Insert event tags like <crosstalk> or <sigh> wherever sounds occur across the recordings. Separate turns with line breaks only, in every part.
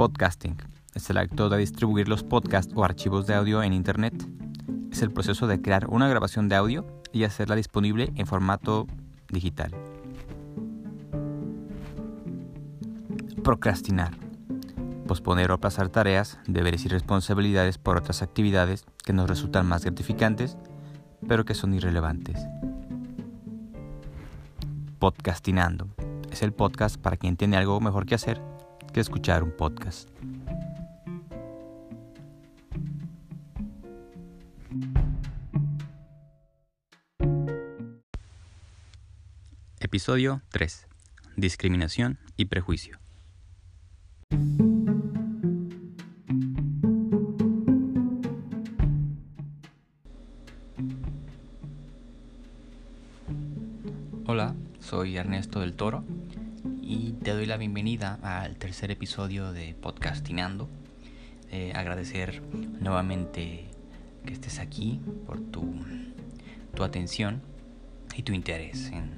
Podcasting es el acto de distribuir los podcasts o archivos de audio en Internet. Es el proceso de crear una grabación de audio y hacerla disponible en formato digital. Procrastinar. Posponer o aplazar tareas, deberes y responsabilidades por otras actividades que nos resultan más gratificantes, pero que son irrelevantes. Podcastinando. Es el podcast para quien tiene algo mejor que hacer que escuchar un podcast. Episodio 3. Discriminación y prejuicio. Hola, soy Ernesto del Toro y te doy la bienvenida al tercer episodio de Podcastinando. Eh, agradecer nuevamente que estés aquí por tu, tu atención y tu interés en,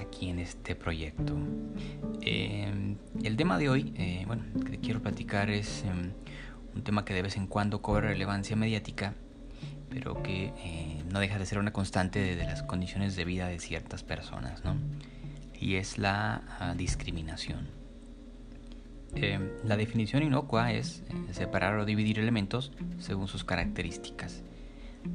aquí en este proyecto. Eh, el tema de hoy, eh, bueno, que quiero platicar es em, un tema que de vez en cuando cobra relevancia mediática, pero que no deja de ser una constante de, de las condiciones de vida de ciertas personas, ¿no? Y es la ah, discriminación. Em, la definición inocua es eh, separar o dividir elementos según sus características,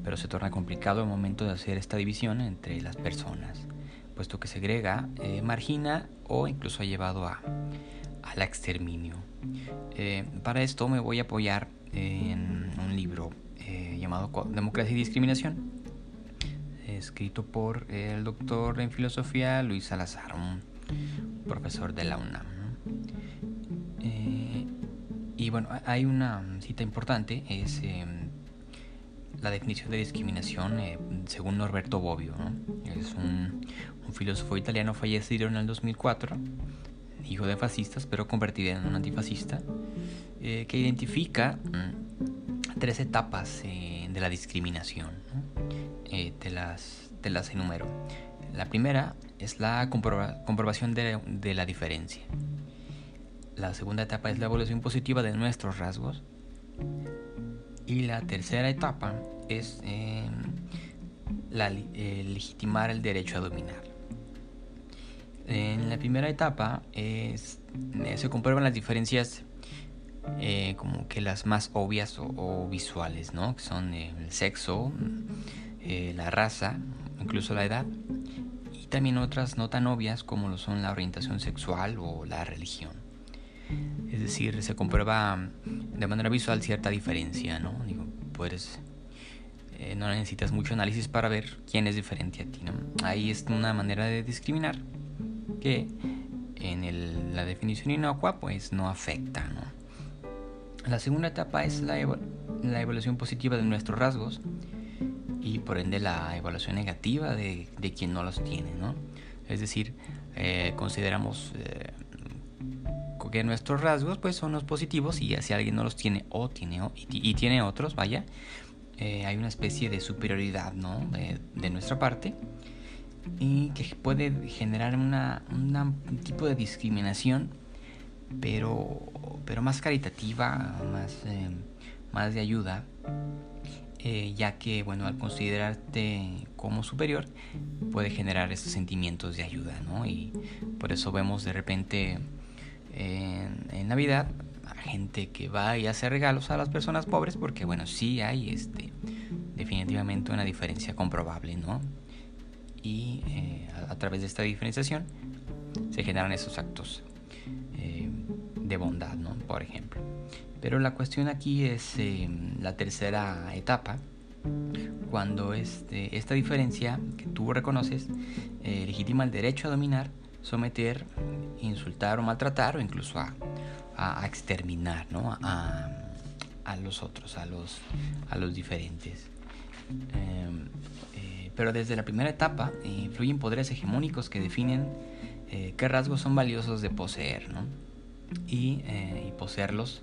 pero se torna complicado el momento de hacer esta división entre las personas, puesto que segrega, eh, margina o incluso ha llevado a, al exterminio. Eh, para esto me voy a apoyar en un libro llamado Democracia y Discriminación, escrito por el doctor en filosofía Luis Salazar, un profesor de la UNAM. Eh, y bueno, hay una cita importante, es em, la definición de discriminación eh, según Norberto Bobbio. Es un, filósofo italiano fallecido en el 2004, hijo de fascistas, pero convertido en un antifascista, eh, que identifica mm, tres etapas de la discriminación. Eh, te, las, te las enumero. La primera es la comprobación de, la diferencia. La segunda etapa es la evaluación positiva de nuestros rasgos. Y la tercera etapa es em, la, legitimar el derecho a dominar. En la primera etapa eh, se comprueban las diferencias eh, como que las más obvias o, visuales, ¿no? Que son el sexo, eh, la raza, incluso la edad, y también otras no tan obvias como lo son la orientación sexual o la religión. Es decir, se comprueba de manera visual cierta diferencia, ¿no? Digo, puedes, eh, no necesitas mucho análisis para ver quién es diferente a ti, ¿no? Ahí es una manera de discriminar que en la definición inocua pues no afecta, ¿no? La segunda etapa es la, la evaluación positiva de nuestros rasgos y por ende la evaluación negativa de, quien no los tiene, ¿no? Es decir, eh, consideramos eh, que nuestros rasgos pues son los positivos y si alguien no los tiene o tiene y, tiene otros, vaya, eh, hay una especie de superioridad, ¿no? De, nuestra parte y que puede generar una, un tipo de discriminación, pero, pero más caritativa, más, más de ayuda eh, ya que bueno al considerarte como superior puede generar estos sentimientos de ayuda no y por eso vemos de repente en, Navidad a gente que va y hace regalos a las personas pobres porque bueno sí hay este definitivamente una diferencia comprobable no y eh, a, través de esta diferenciación se generan esos actos eh, de bondad no por ejemplo pero la cuestión aquí es em, la tercera etapa, cuando este, esta diferencia que tú reconoces eh, legitima el derecho a dominar, someter, insultar o maltratar o incluso a, exterminar ¿no? a, los otros, a los, diferentes. Em, eh, pero desde la primera etapa influyen poderes hegemónicos que definen eh, qué rasgos son valiosos de poseer ¿no? y poseerlos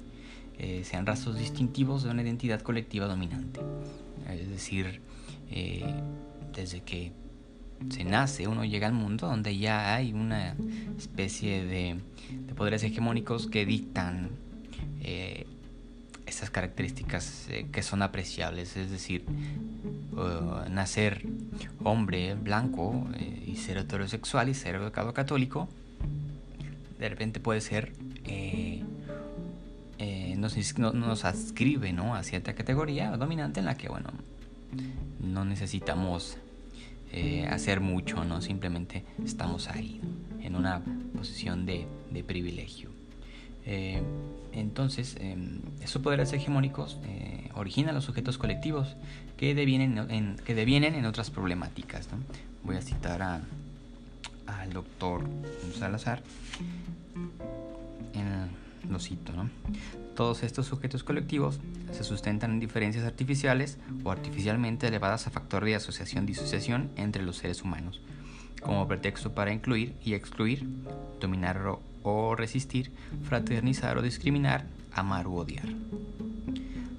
eh, sean rasgos distintivos de una identidad colectiva dominante. Es decir, eh, desde que se nace, uno llega al mundo donde ya hay una especie de, poderes hegemónicos que dictan eh, esas características que son apreciables, es decir, nacer hombre, blanco y ser heterosexual y ser educado católico, de repente puede ser, nos, nos, adscribe ¿no? a cierta categoría dominante en la que, bueno, no necesitamos hacer mucho, ¿no? Simplemente estamos ahí, en una posición de, de privilegio. Eh, entonces, em, esos poderes hegemónicos eh, originan los sujetos colectivos que devienen en, que devienen en otras problemáticas. Voy a citar al doctor Salazar. Lo cito, ¿no? Todos estos sujetos colectivos se sustentan en diferencias artificiales o artificialmente elevadas a factor de asociación-disociación entre los seres humanos, como pretexto para incluir y excluir, dominar o resistir, fraternizar o discriminar, amar u odiar.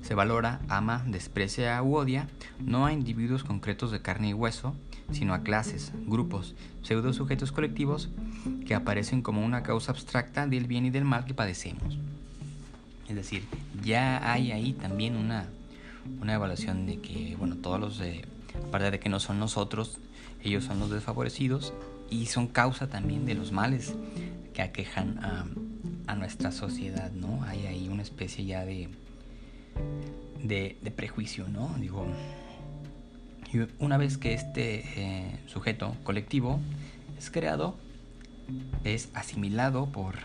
Se valora, ama, desprecia u odia no a individuos concretos de carne y hueso, sino a clases, grupos, pseudo sujetos colectivos que aparecen como una causa abstracta del bien y del mal que padecemos. Es decir, ya hay ahí también una, una evaluación de que, bueno, todos los, de, aparte de que no son nosotros, ellos son los desfavorecidos y son causa también de los males que aquejan a, nuestra sociedad, ¿no? Hay ahí una especie ya de, de, prejuicio, ¿no? Digo, una vez que este eh, sujeto colectivo es creado, es asimilado por,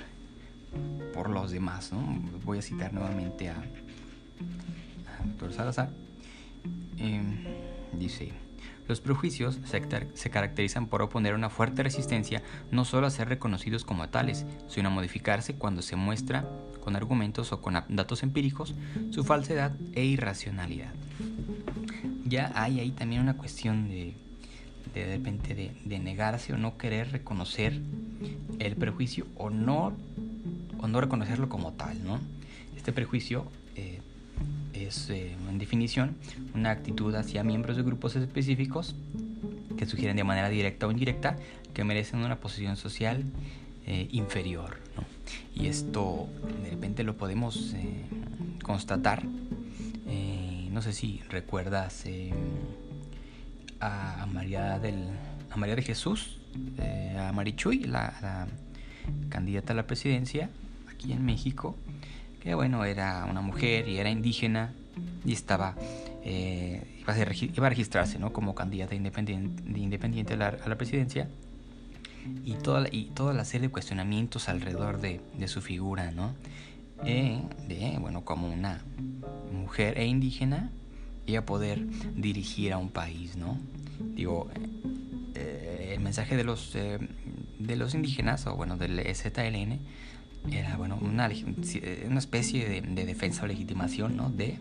por los demás, ¿no? Voy a citar nuevamente a, a Salazar. Em, dice, los prejuicios se, caracterizan por oponer una fuerte resistencia no solo a ser reconocidos como tales, sino a modificarse cuando se muestra con argumentos o con datos empíricos su falsedad e irracionalidad. Ya hay ahí también una cuestión de de, repente de, negarse o no querer reconocer el prejuicio o no, o no reconocerlo como tal, ¿no? Este prejuicio eh, es, eh, en definición, una actitud hacia miembros de grupos específicos que sugieren de manera directa o indirecta que merecen una posición social eh, inferior. Y esto de repente lo podemos eh, constatar. No sé si recuerdas a María del a María de Jesús, a Marichuy, la, la candidata a la presidencia aquí en México, que bueno, era una mujer y era indígena y estaba, eh, iba, a registrarse ¿no? como candidata independiente, independiente a, la, presidencia y toda, y la serie de cuestionamientos alrededor de, de su figura, ¿no? Eh, de, bueno, como una mujer e indígena y a poder dirigir a un país, ¿no? Digo, eh, el mensaje de los, de los indígenas, o bueno, del EZLN, era bueno una, una especie de, defensa o legitimación ¿no? de,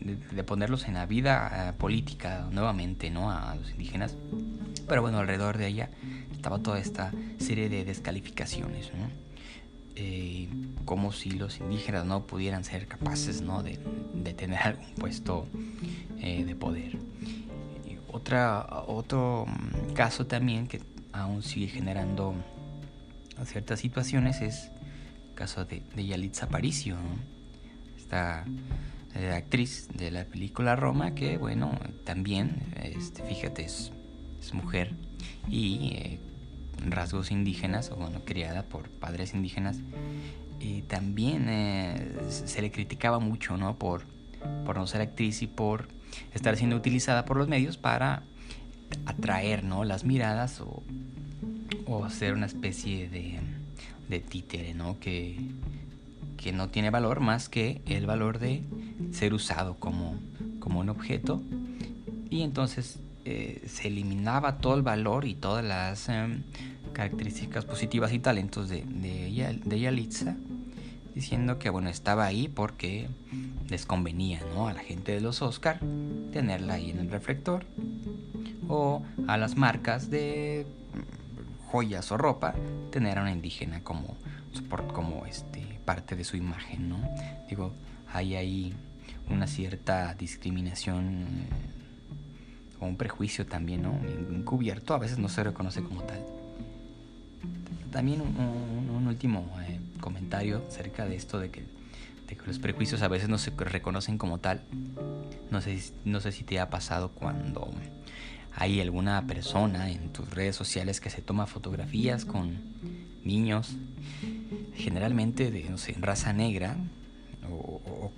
de, ponerlos en la vida eh, política nuevamente ¿no? a los indígenas pero bueno alrededor de ella estaba toda esta serie de descalificaciones ¿no? Eh, como si los indígenas no pudieran ser capaces ¿no? de, de tener algún puesto eh, de poder otra otro mm, caso también que aún sigue generando ciertas situaciones es caso de, de Yalitza Aparicio, esta eh, actriz de la película Roma, que bueno, también, este, fíjate, es, mujer y rasgos indígenas, o bueno, criada por padres indígenas, y también eh, se le criticaba mucho, ¿no? Por, por no ser actriz y por estar siendo utilizada por los medios para atraer, ¿no? Las miradas o, o ser una especie de de títere, ¿no? Que, que no tiene valor más que el valor de ser usado como, como un objeto. Y entonces eh, se eliminaba todo el valor y todas las em, características positivas y talentos de, de, Yalitza, diciendo que bueno, estaba ahí porque les convenía ¿no? a la gente de los Oscar tenerla ahí en el reflector o a las marcas de joyas o ropa, tener a una indígena como, como este, parte de su imagen, ¿no? Digo, hay ahí una cierta discriminación o un prejuicio también, ¿no? Encubierto, a veces no se reconoce como tal. También un, último eh, comentario acerca de esto de que de que los prejuicios a veces no se reconocen como tal. No sé, no sé si te ha pasado cuando hay alguna persona en tus redes sociales que se toma fotografías con niños, generalmente de, no sé, raza negra, o,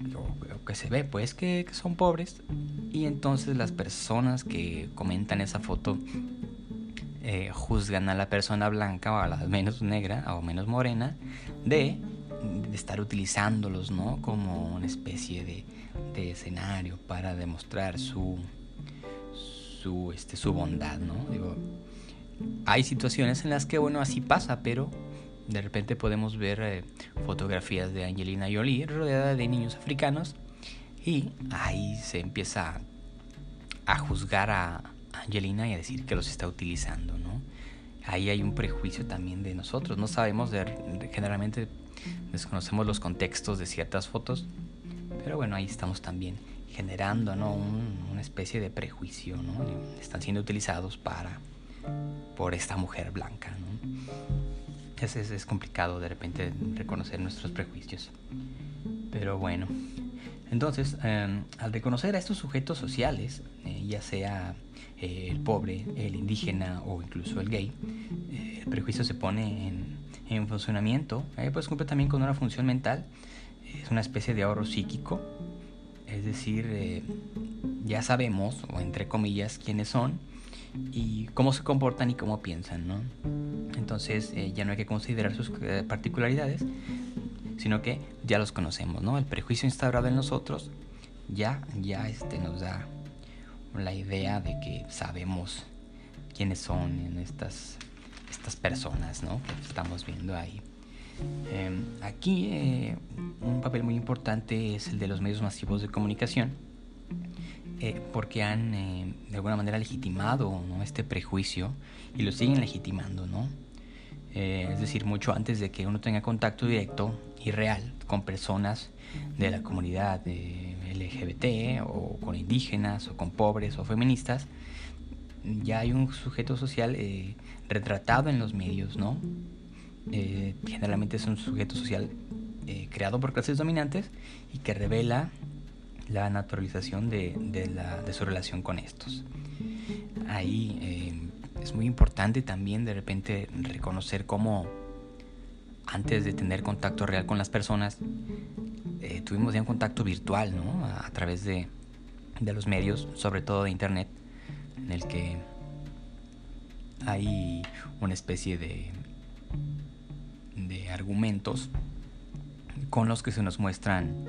que se ve pues que, son pobres, y entonces las personas que comentan esa foto eh, juzgan a la persona blanca o a la menos negra o menos morena de, estar utilizándolos ¿no? como una especie de, de escenario para demostrar su, su, este, su bondad, ¿no? Digo, hay situaciones en las que, bueno, así pasa, pero de repente podemos ver eh, fotografías de Angelina Jolie rodeada de niños africanos y ahí se empieza a juzgar a Angelina y a decir que los está utilizando, ¿no? Ahí hay un prejuicio también de nosotros, no sabemos, de, generalmente desconocemos los contextos de ciertas fotos, pero bueno, ahí estamos también generando ¿no? una especie de prejuicio, ¿no? Están siendo utilizados para por esta mujer blanca, ¿no? Es, es, complicado de repente reconocer nuestros prejuicios. Pero bueno, entonces, em, al reconocer a estos sujetos sociales, eh, ya sea eh, el pobre, el indígena o incluso el gay, eh, el prejuicio se pone en, en funcionamiento, pues cumple también con una función mental, es una especie de ahorro psíquico es decir, eh, ya sabemos, o entre comillas, quiénes son y cómo se comportan y cómo piensan, ¿no? Entonces eh, ya no hay que considerar sus eh, particularidades, sino que ya los conocemos, ¿no? El prejuicio instaurado en nosotros ya, ya este, nos da la idea de que sabemos quiénes son estas, estas personas, ¿no? Que estamos viendo ahí. Em, aquí eh, un papel muy importante es el de los medios masivos de comunicación, eh, porque han eh, de alguna manera legitimado este prejuicio y lo siguen legitimando, ¿no? Es decir, mucho antes de que uno tenga contacto directo y real con personas de la comunidad LGBT o con indígenas o con pobres o feministas, ya hay un sujeto social retratado en los medios, ¿no? Eh, generalmente es un sujeto social eh, creado por clases dominantes y que revela la naturalización de, su relación con estos. Ahí eh, es muy importante también de repente reconocer cómo antes de tener contacto real con las personas, tuvimos ya un contacto virtual, ¿no? A, través de, de los medios, sobre todo de Internet, en el que hay una especie de de argumentos con los que se nos muestran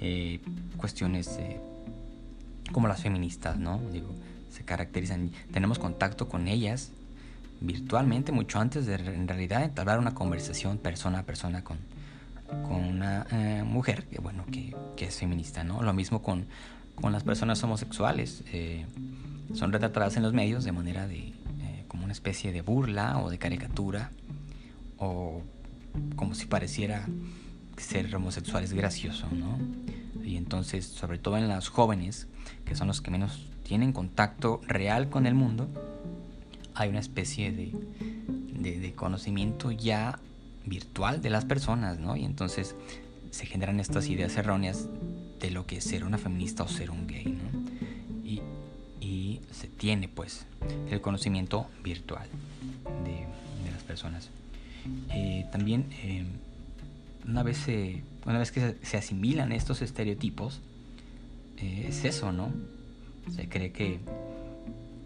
eh, cuestiones como las feministas, ¿no? Digo, se caracterizan, tenemos contacto con ellas virtualmente mucho antes de en realidad entablar una conversación persona a persona con, con una eh, mujer que bueno que, que, es feminista, ¿no? Lo mismo con, con las personas homosexuales, eh, son retratadas en los medios de manera de como una especie de burla o de caricatura o como si pareciera ser homosexual es gracioso, ¿no? Y entonces, sobre todo en las jóvenes, que son los que menos tienen contacto real con el mundo, hay una especie de, de, conocimiento ya virtual de las personas, ¿no? Y entonces se generan estas ideas erróneas de lo que es ser una feminista o ser un gay, ¿no? Y, y se tiene, pues, el conocimiento virtual de, de las personas. Eh, también eh, una, vez una vez que se asimilan estos estereotipos, eh, es eso, ¿no? Se cree que,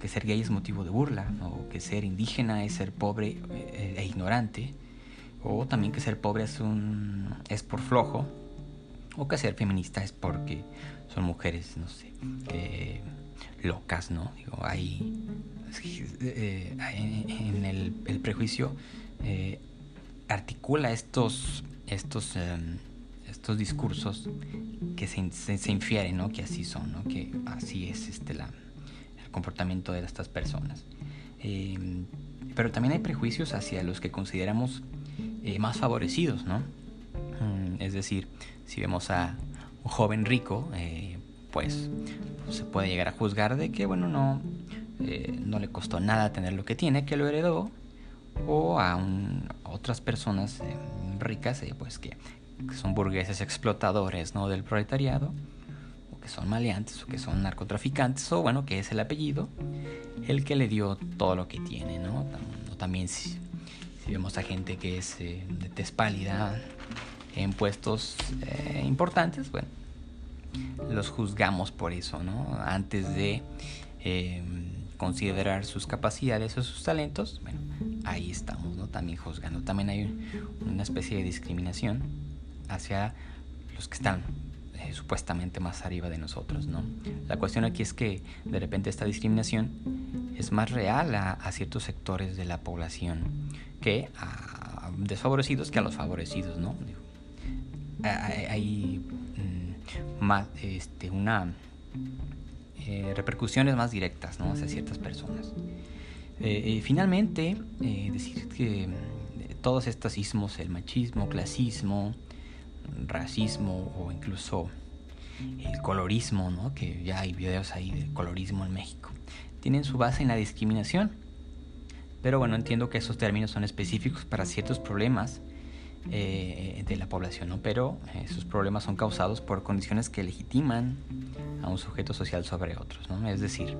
que, ser gay es motivo de burla, o que ser indígena es ser pobre e ignorante, o también que ser pobre es, un, es por flojo, o que ser feminista es porque son mujeres, no sé, locas, ¿no? Digo, hay, en el, prejuicio eh, articula estos, estos, em, estos discursos que se, se, infieren, ¿no? Que así son, ¿no? Que así es este, la, el comportamiento de estas personas. Em, pero también hay prejuicios hacia los que consideramos eh, más favorecidos, ¿no? Mm, es decir, si vemos a un joven rico, eh, pues se puede llegar a juzgar de que, bueno, no, no le costó nada tener lo que tiene, que lo heredó, o a, otras personas eh, ricas eh, pues que, que son burgueses explotadores ¿no? del proletariado, o que son maleantes, o que son narcotraficantes, o bueno, que es el apellido, el que le dio todo lo que tiene, ¿no? también si, vemos a gente que es eh, de tez pálida en puestos eh, importantes, bueno, los juzgamos por eso, ¿no? Antes de eh, considerar sus capacidades o sus talentos, bueno, ahí estamos, ¿no? También juzgando. También hay una especie de discriminación hacia los que están eh, supuestamente más arriba de nosotros, ¿no? La cuestión aquí es que de repente esta discriminación es más real a, ciertos sectores de la población que a desfavorecidos que a los favorecidos, ¿no? hay mm, más, este, una eh, repercusiones más directas ¿no? hacia ciertas personas. Eh, finalmente, decir que todos estos ismos, el machismo, clasismo, racismo o incluso el colorismo, ¿no? que ya hay videos ahí de colorismo en México, tienen su base en la discriminación. Pero bueno, entiendo que esos términos son específicos para ciertos problemas eh, de la población, ¿no? pero esos problemas son causados por condiciones que legitiman a un sujeto social sobre otros. ¿no? Es decir,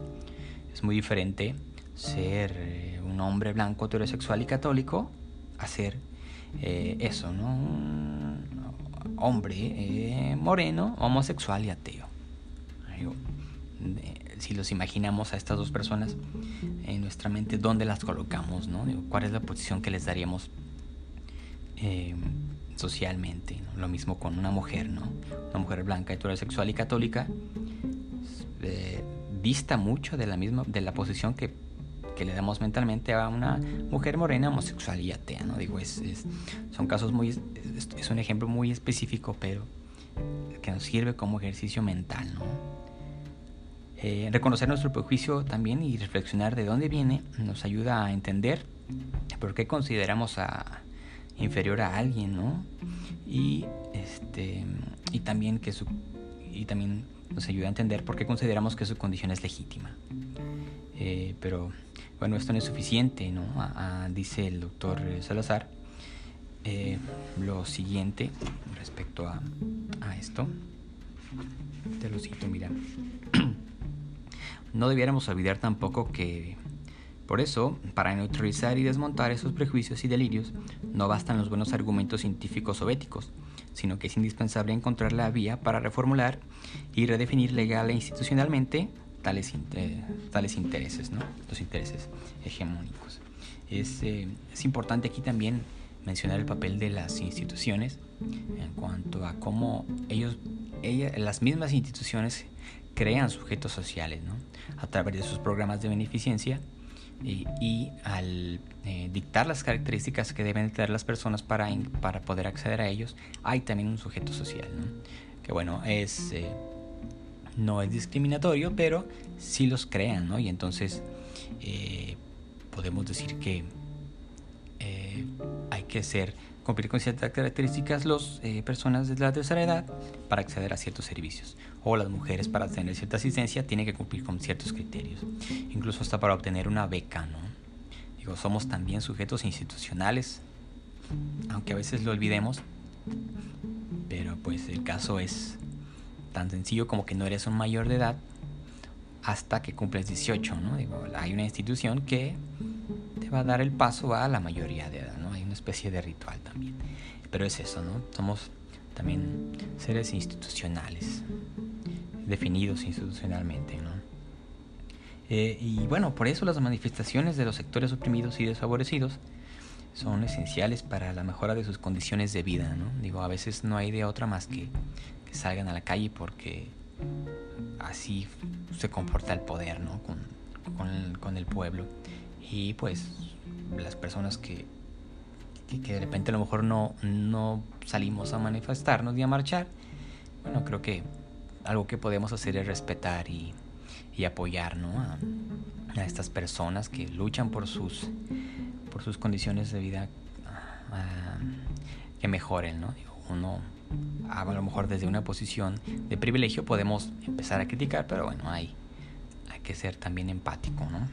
es muy diferente ser eh, un hombre blanco, heterosexual y católico a ser eh, eso, ¿no? Hombre eh, moreno, homosexual y ateo. si los imaginamos a estas dos personas en nuestra mente, ¿dónde las colocamos? ¿no? ¿Cuál es la posición que les daríamos em, socialmente? Lo mismo con una mujer, ¿no? Una mujer blanca, heterosexual y católica eh, dista mucho de la misma de la posición que que le damos mentalmente a una mujer morena homosexual y atea, ¿no? Digo, es, son casos muy, es, un ejemplo muy específico, pero que nos sirve como ejercicio mental, ¿no? Eh, reconocer nuestro prejuicio también y reflexionar de dónde viene nos ayuda a entender por qué consideramos a inferior a alguien, ¿no? Y este y también que su y también nos ayuda a entender por qué consideramos que su condición es legítima. Eh, pero bueno, esto no es suficiente, ¿no? dice el doctor Salazar eh, lo siguiente respecto a, a esto. Te lo cito, mira. <clears throat> no debiéramos olvidar tampoco que por eso, para neutralizar y desmontar esos prejuicios y delirios, no bastan los buenos argumentos científicos o éticos, sino que es indispensable encontrar la vía para reformular y redefinir legal e institucionalmente tales, tales intereses, ¿no? los intereses hegemónicos. Es, eh, es importante aquí también mencionar el papel de las instituciones en cuanto a cómo ellos, las mismas instituciones crean sujetos sociales ¿no? a través de sus programas de beneficencia y, al eh, dictar las características que deben tener las personas para, para poder acceder a ellos, hay también un sujeto social, ¿no? que bueno, es, eh, no es discriminatorio, pero sí los crean, ¿no? y entonces eh, podemos decir que hay que ser cumplir con ciertas características las personas de la tercera edad para acceder a ciertos servicios o las mujeres para tener cierta asistencia tienen que cumplir con ciertos criterios, incluso hasta para obtener una beca, ¿no? Digo, somos también sujetos institucionales, aunque a veces lo olvidemos, pero pues el caso es tan sencillo como que no eres un mayor de edad hasta que cumples 18, ¿no? Digo, hay una institución que te va a dar el paso a la mayoría de edad, ¿no? Especie de ritual también. Pero es eso, ¿no? Somos también seres institucionales definidos institucionalmente. ¿no? Eh, y bueno, por eso las manifestaciones de los sectores oprimidos y desfavorecidos son esenciales para la mejora de sus condiciones de vida. ¿no? Digo, a veces no hay de otra más que, que salgan a la calle porque así se comporta el poder ¿no? con, con, el, con el pueblo. Y pues las personas que, que, que, de repente a lo mejor no, no salimos a manifestarnos y a marchar, bueno, creo que algo que podemos hacer es respetar y, y apoyar ¿no? a, estas personas que luchan por sus, por sus condiciones de vida que mejoren. ¿no? uno a lo mejor desde una posición de privilegio podemos empezar a criticar, pero bueno, hay, hay que ser también empático. ¿no?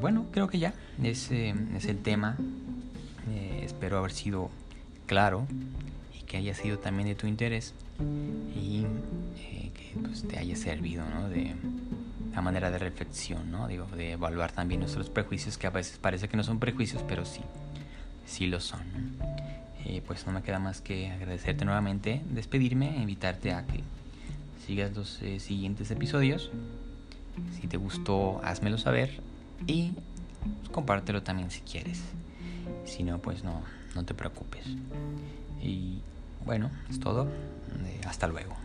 Bueno, creo que ya ese es el tema. Eh, espero haber sido claro y que haya sido también de tu interés y eh, que pues, te haya servido ¿no? de la manera de reflexión, ¿no? Digo, de evaluar también nuestros prejuicios, que a veces parece que no son prejuicios, pero sí, sí lo son. Eh, pues no me queda más que agradecerte nuevamente, despedirme e invitarte a que sigas los eh, siguientes episodios. Si te gustó, házmelo saber y pues, compártelo también si quieres. Si no, pues no, no te preocupes. Y bueno, es todo. Eh, hasta luego.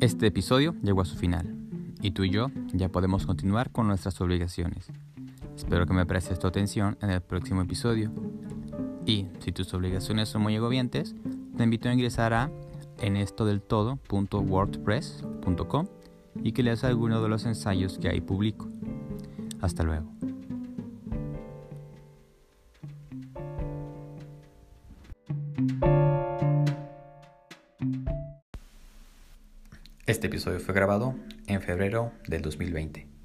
Este episodio llegó a su final y tú y yo ya podemos continuar con nuestras obligaciones. Espero que me prestes tu atención en el próximo episodio. Y si tus obligaciones son muy agobiantes, te invito a ingresar a enestodeltodo.wordpress.com y que leas alguno de los ensayos que ahí publico. Hasta luego. Fue grabado en febrero del 2020.